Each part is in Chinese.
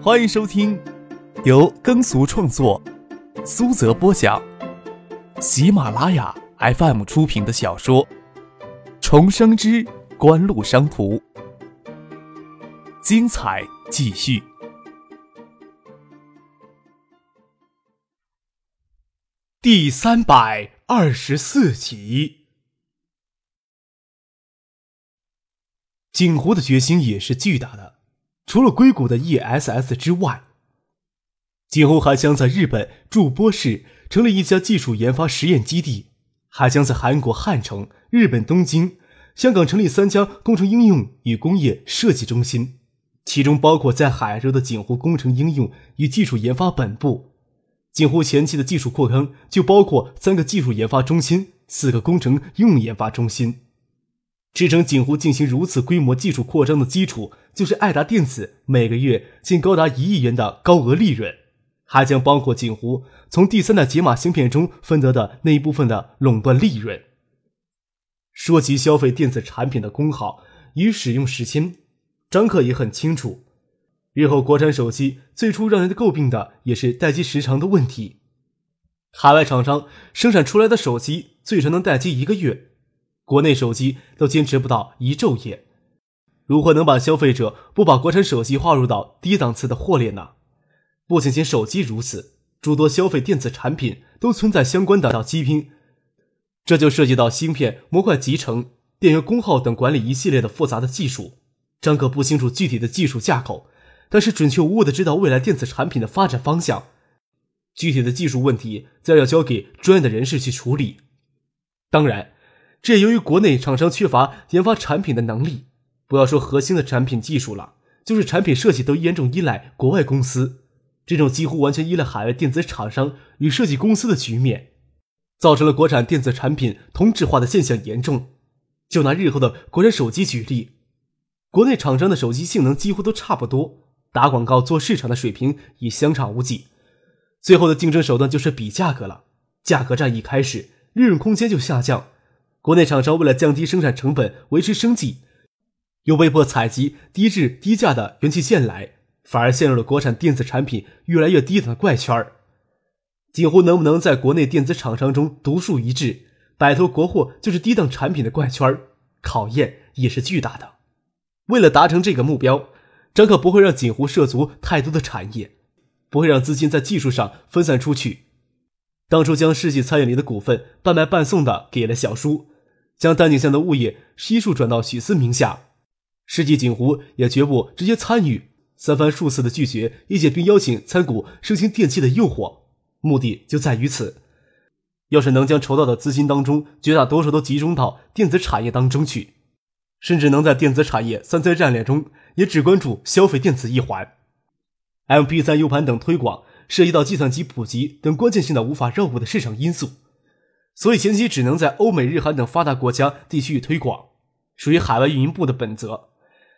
欢迎收听由耕俗创作、苏泽播讲、喜马拉雅 FM 出品的小说《重生之官路商途》，精彩继续，第三百二十四集。景湖的决心也是巨大的。除了硅谷的 ESS 之外，景湖还将在日本筑波市成立一家技术研发实验基地，还将在韩国汉城、日本东京、香港成立三家工程应用与工业设计中心，其中包括在海州的景湖工程应用与技术研发本部。景湖前期的技术扩张就包括三个技术研发中心、四个工程用研发中心。支撑景湖进行如此规模技术扩张的基础，就是爱达电子每个月竟高达一亿元的高额利润，还将包括景湖从第三代解码芯片中分得的那一部分的垄断利润。说起消费电子产品的功耗与使用时间，张克也很清楚。日后国产手机最初让人诟病的也是待机时长的问题，海外厂商生产出来的手机最长能待机一个月。国内手机都坚持不到一昼夜，如何能把消费者不把国产手机划入到低档次的货列呢？不仅仅手机如此，诸多消费电子产品都存在相关的到机拼，这就涉及到芯片、模块集成、电源功耗等管理一系列的复杂的技术。张可不清楚具体的技术架构，但是准确无误的知道未来电子产品的发展方向。具体的技术问题，则要交给专业的人士去处理。当然。这也由于国内厂商缺乏研发产品的能力，不要说核心的产品技术了，就是产品设计都严重依赖国外公司。这种几乎完全依赖海外电子厂商与设计公司的局面，造成了国产电子产品同质化的现象严重。就拿日后的国产手机举例，国内厂商的手机性能几乎都差不多，打广告做市场的水平已相差无几。最后的竞争手段就是比价格了，价格战一开始，利润空间就下降。国内厂商为了降低生产成本、维持生计，又被迫采集低质低价的元器件来，反而陷入了国产电子产品越来越低档的怪圈儿。景湖能不能在国内电子厂商中独树一帜，摆脱国货就是低档产品的怪圈儿，考验也是巨大的。为了达成这个目标，张可不会让锦湖涉足太多的产业，不会让资金在技术上分散出去。当初将世纪餐饮里的股份半卖半送的给了小叔，将丹景巷的物业悉数转到许思名下。世纪锦湖也绝不直接参与，三番数次的拒绝业界并邀请参股盛兴电器的诱惑，目的就在于此。要是能将筹到的资金当中绝大多数都集中到电子产业当中去，甚至能在电子产业三灾战略中也只关注消费电子一环，MP 三 U 盘等推广。涉及到计算机普及等关键性的无法绕过的市场因素，所以前期只能在欧美日韩等发达国家地区推广，属于海外运营部的本责。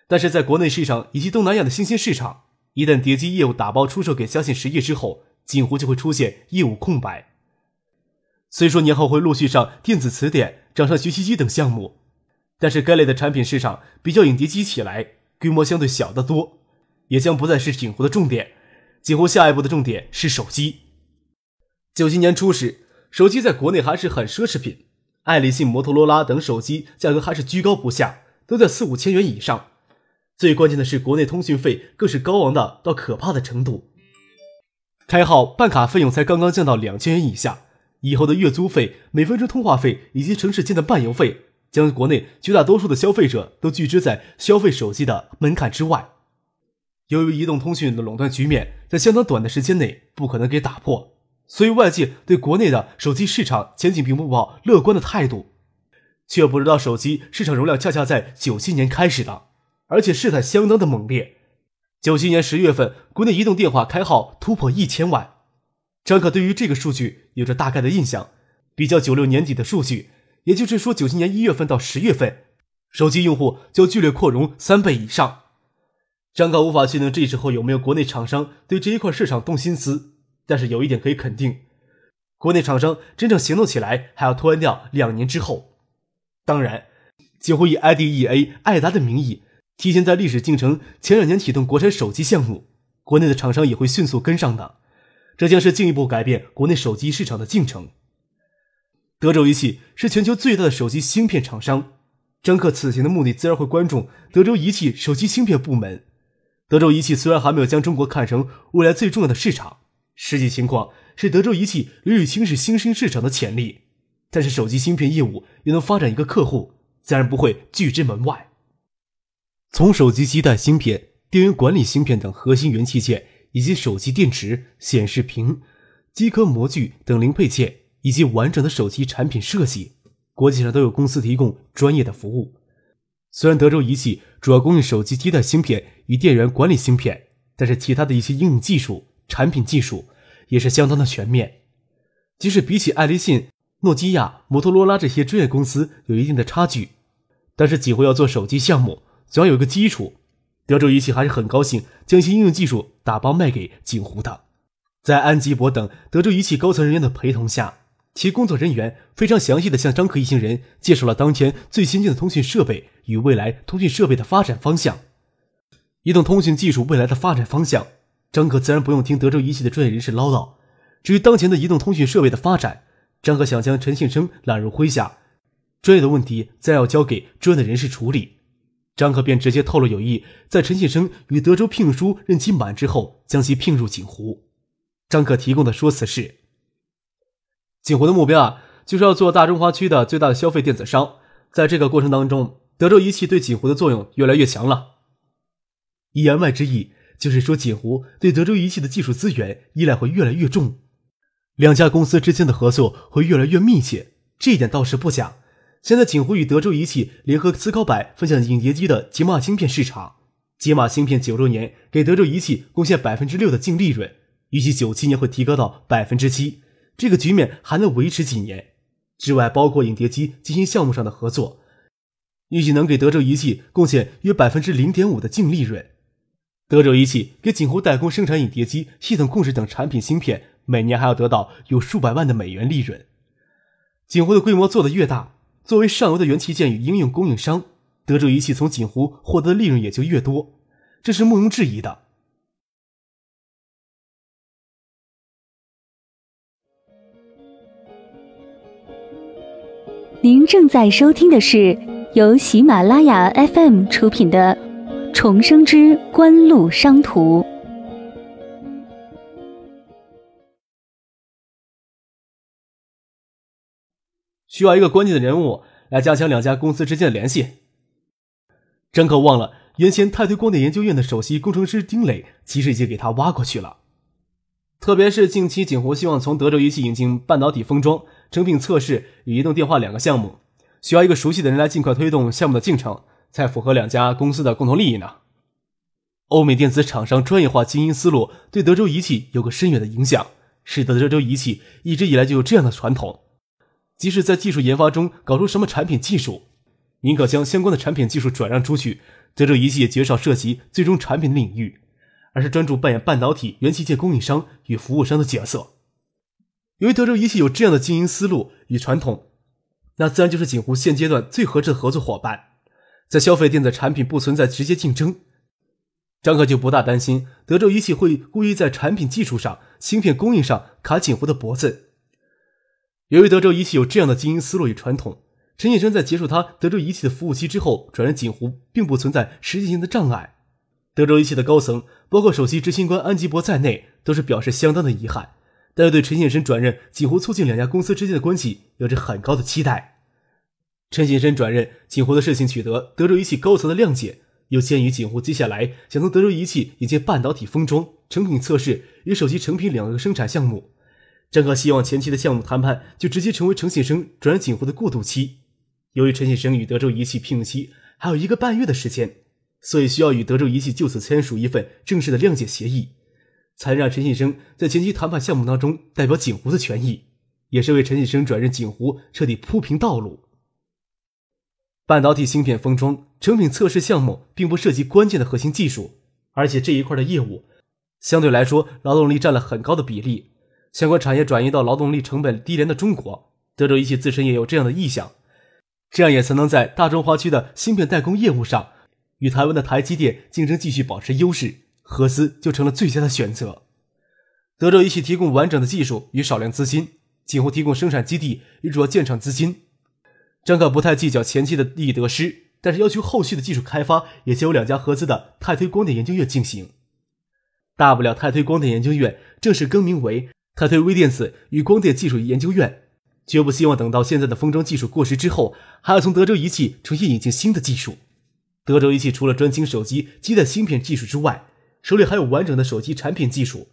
但是在国内市场以及东南亚的新兴市场，一旦叠机业务打包出售给嘉信实业之后，锦湖就会出现业务空白。虽说年后会陆续上电子词典、掌上学习机等项目，但是该类的产品市场比较影碟机起来，规模相对小得多，也将不再是锦湖的重点。几乎下一步的重点是手机。九七年初时，手机在国内还是很奢侈品，爱立信、摩托罗拉等手机价格还是居高不下，都在四五千元以上。最关键的是，国内通讯费更是高昂的到可怕的程度，开号办卡费用才刚刚降到两千元以下。以后的月租费、每分钟通话费以及城市间的漫游费，将国内绝大多数的消费者都拒之在消费手机的门槛之外。由于移动通讯的垄断局面在相当短的时间内不可能给打破，所以外界对国内的手机市场前景并不抱乐观的态度。却不知道手机市场容量恰恰在九七年开始的，而且势态相当的猛烈。九七年十月份，国内移动电话开号突破一千万。张可对于这个数据有着大概的印象，比较九六年底的数据，也就是说九七年一月份到十月份，手机用户就剧烈扩容三倍以上。张可无法确定这时候有没有国内厂商对这一块市场动心思，但是有一点可以肯定，国内厂商真正行动起来还要拖延掉两年之后。当然，几乎以 IDEA 爱达的名义，提前在历史进程前两年启动国产手机项目，国内的厂商也会迅速跟上的，这将是进一步改变国内手机市场的进程。德州仪器是全球最大的手机芯片厂商，张克此行的目的自然会关注德州仪器手机芯片部门。德州仪器虽然还没有将中国看成未来最重要的市场，实际情况是德州仪器屡屡轻视新兴市场的潜力，但是手机芯片业务又能发展一个客户，自然不会拒之门外。从手机基带芯片。电源管理芯片等核心元器件，以及手机电池、显示屏、机壳模具等零配件，以及完整的手机产品设计，国际上都有公司提供专业的服务。虽然德州仪器主要供应手机基带芯片与电源管理芯片，但是其他的一些应用技术、产品技术也是相当的全面。即使比起爱立信、诺基亚、摩托罗拉这些专业公司有一定的差距，但是几乎要做手机项目，总要有一个基础。德州仪器还是很高兴将一些应用技术打包卖给景湖的。在安吉博等德州仪器高层人员的陪同下，其工作人员非常详细的向张克一行人介绍了当前最先进的通讯设备与未来通讯设备的发展方向。移动通讯技术未来的发展方向，张克自然不用听德州仪器的专业人士唠叨。至于当前的移动通讯设备的发展，张克想将陈信生揽入麾下，专业的问题自然要交给专业的人士处理。张克便直接透露有意在陈信生与德州聘书任期满之后，将其聘入锦湖。张克提供的说辞是：锦湖的目标啊，就是要做大中华区的最大的消费电子商。在这个过程当中，德州仪器对锦湖的作用越来越强了。言外之意就是说，锦湖对德州仪器的技术资源依赖会越来越重，两家公司之间的合作会越来越密切，这一点倒是不假。现在，锦湖与德州仪器联合思考百分享影碟机的解码芯片市场。解码芯片九六年给德州仪器贡献百分之六的净利润，预计九七年会提高到百分之七。这个局面还能维持几年？之外，包括影碟机进行项目上的合作，预计能给德州仪器贡献约百分之零点五的净利润。德州仪器给锦湖代工生产影碟机、系统控制等产品芯片，每年还要得到有数百万的美元利润。锦湖的规模做得越大。作为上游的元器件与应用供应商，德州仪器从锦湖获得的利润也就越多，这是毋庸置疑的。您正在收听的是由喜马拉雅 FM 出品的《重生之官路商途》。需要一个关键的人物来加强两家公司之间的联系。真可忘了，原先泰推光电研究院的首席工程师丁磊其实已经给他挖过去了。特别是近期锦湖希望从德州仪器引进半导体封装、成品测试与移动电话两个项目，需要一个熟悉的人来尽快推动项目的进程，才符合两家公司的共同利益呢。欧美电子厂商专业化经营思路对德州仪器有个深远的影响，使得德州仪器一直以来就有这样的传统。即使在技术研发中搞出什么产品技术，宁可将相关的产品技术转让出去。德州仪器也绝少涉及最终产品的领域，而是专注扮演半导体元器件供应商与服务商的角色。由于德州仪器有这样的经营思路与传统，那自然就是锦湖现阶段最合适的合作伙伴。在消费电子产品不存在直接竞争，张可就不大担心德州仪器会故意在产品技术上、芯片供应上卡锦湖的脖子。由于德州仪器有这样的经营思路与传统，陈信生在结束他德州仪器的服务期之后转任锦湖，并不存在实际性的障碍。德州仪器的高层，包括首席执行官安吉博在内，都是表示相当的遗憾，但又对陈信生转任锦湖促进两家公司之间的关系有着很高的期待。陈信生转任锦湖的事情取得德州仪器高层的谅解，又鉴于锦湖接下来想从德州仪器引进半导体封装、成品测试与手机成品两个生产项目。张克希望前期的项目谈判就直接成为陈信生转任锦湖的过渡期。由于陈信生与德州仪器聘用期还有一个半月的时间，所以需要与德州仪器就此签署一份正式的谅解协议，才让陈信生在前期谈判项目当中代表锦湖的权益，也是为陈信生转任锦湖彻底铺平道路。半导体芯片封装、成品测试项目并不涉及关键的核心技术，而且这一块的业务相对来说劳动力占了很高的比例。相关产业转移到劳动力成本低廉的中国，德州仪器自身也有这样的意向，这样也才能在大中华区的芯片代工业务上与台湾的台积电竞争，继续保持优势，合资就成了最佳的选择。德州仪器提供完整的技术与少量资金，锦湖提供生产基地与主要建厂资金。张可不太计较前期的利益得失，但是要求后续的技术开发也交由两家合资的泰推光电研究院进行。大不了泰推光电研究院正式更名为泰推微电子与光电技术研究院，绝不希望等到现在的封装技术过时之后，还要从德州仪器重新引进新的技术。德州仪器除了专精手机基带芯片技术之外，手里还有完整的手机产品技术。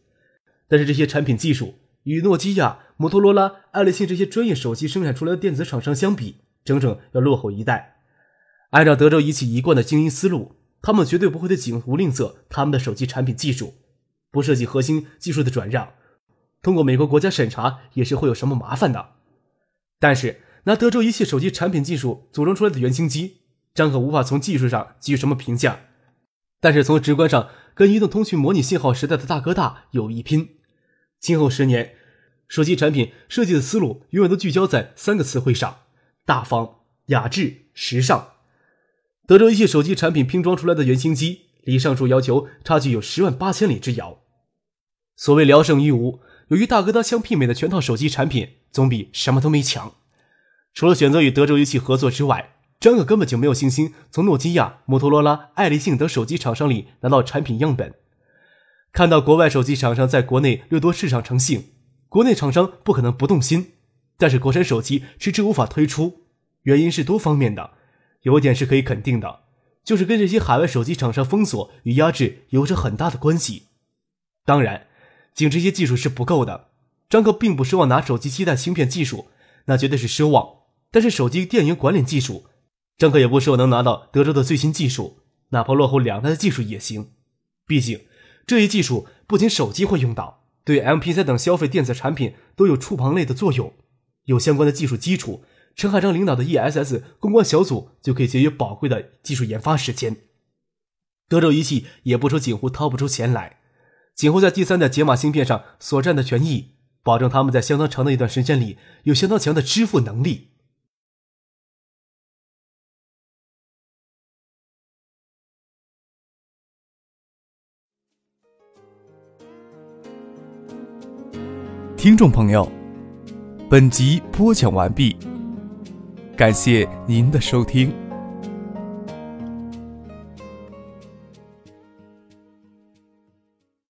但是这些产品技术与诺基亚、摩托罗拉、爱立信这些专业手机生产出来的电子厂商相比，整整要落后一代。按照德州仪器一贯的经营思路，他们绝对不会对景湖吝啬他们的手机产品技术，不涉及核心技术的转让。通过美国国家审查也是会有什么麻烦的。但是拿德州仪器手机产品技术组装出来的原型机，张可无法从技术上给予什么评价。但是从直观上，跟移动通讯模拟信号时代的大哥大有一拼。今后十年，手机产品设计的思路永远都聚焦在三个词汇上：大方、雅致、时尚。德州仪器手机产品拼装出来的原型机，离上述要求差距有十万八千里之遥。所谓聊胜于无，由于大哥大相媲美的全套手机产品，总比什么都没强。除了选择与德州仪器合作之外，张可根本就没有信心从诺基亚、摩托罗拉、爱立信等手机厂商里拿到产品样本。看到国外手机厂商在国内掠夺市场成性，国内厂商不可能不动心。但是国产手机迟迟无法推出，原因是多方面的。有一点是可以肯定的，就是跟这些海外手机厂商封锁与压制有着很大的关系。当然，仅这些技术是不够的。张克并不奢望拿手机基带芯片技术，那绝对是奢望。但是手机电源管理技术，张克也不奢望能拿到德州的最新技术，哪怕落后两代的技术也行。毕竟。这一技术不仅手机会用到，对 MP3 等消费电子产品都有触碰类的作用。有相关的技术基础，陈海章领导的 ESS 公关小组就可以节约宝贵的技术研发时间。德州仪器也不愁景湖掏不出钱来，景湖在第三代解码芯片上所占的权益，保证他们在相当长的一段时间里有相当强的支付能力。听众朋友，本集播讲完毕，感谢您的收听。